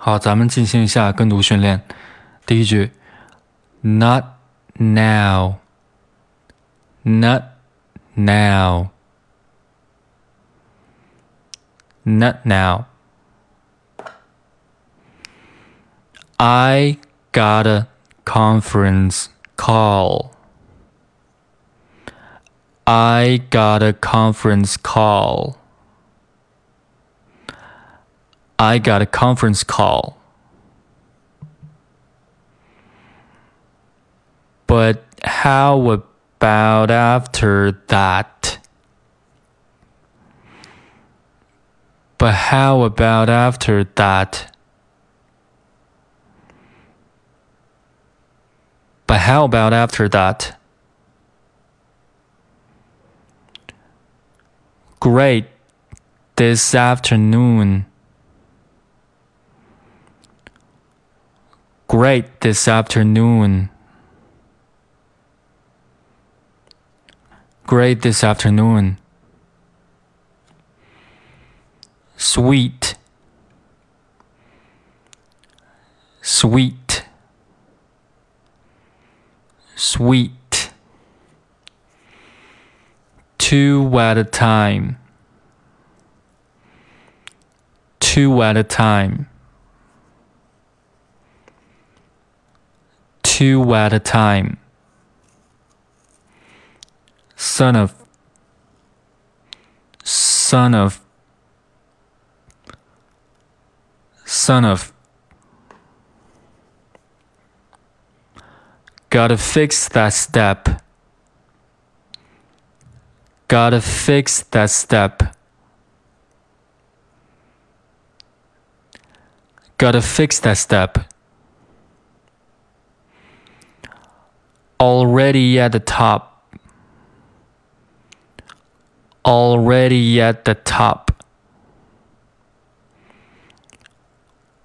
好，咱们进行一下跟读训练。第一句，Not now. Not now. Not now. I got a conference call. I got a conference call. I got a conference call. But how about after that? But how about after that? But how about after that? Great this afternoon. Great this afternoon. Great this afternoon. Sweet. Sweet. Sweet. Two at a time. Two at a time. Two at a time. Son of. Son of. Son of. Gotta fix that step. Gotta fix that step. Gotta fix that step. already at the top. Already at the top.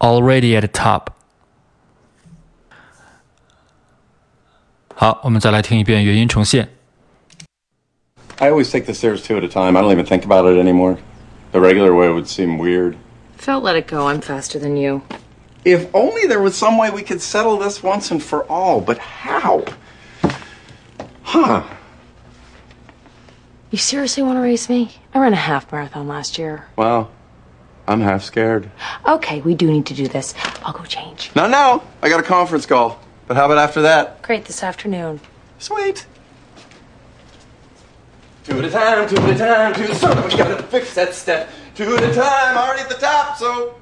Already at the top. 好，我们再来听一遍原音重现。I always take the stairs two at a time. I don't even think about it anymore. The regular way would seem weird. Phil let it go. I'm faster than you. If only there was some way we could settle this once and for all, but how? Huh. You seriously want to race me? I ran a half marathon last year. Well, I'm half scared. Okay, we do need to do this. I'll go change. Not now. I got a conference call. But how about after that? Great this afternoon. Sweet. Two at a time, two at a time, two. Of a, gotta fix that step. Two at a time, already at the top, so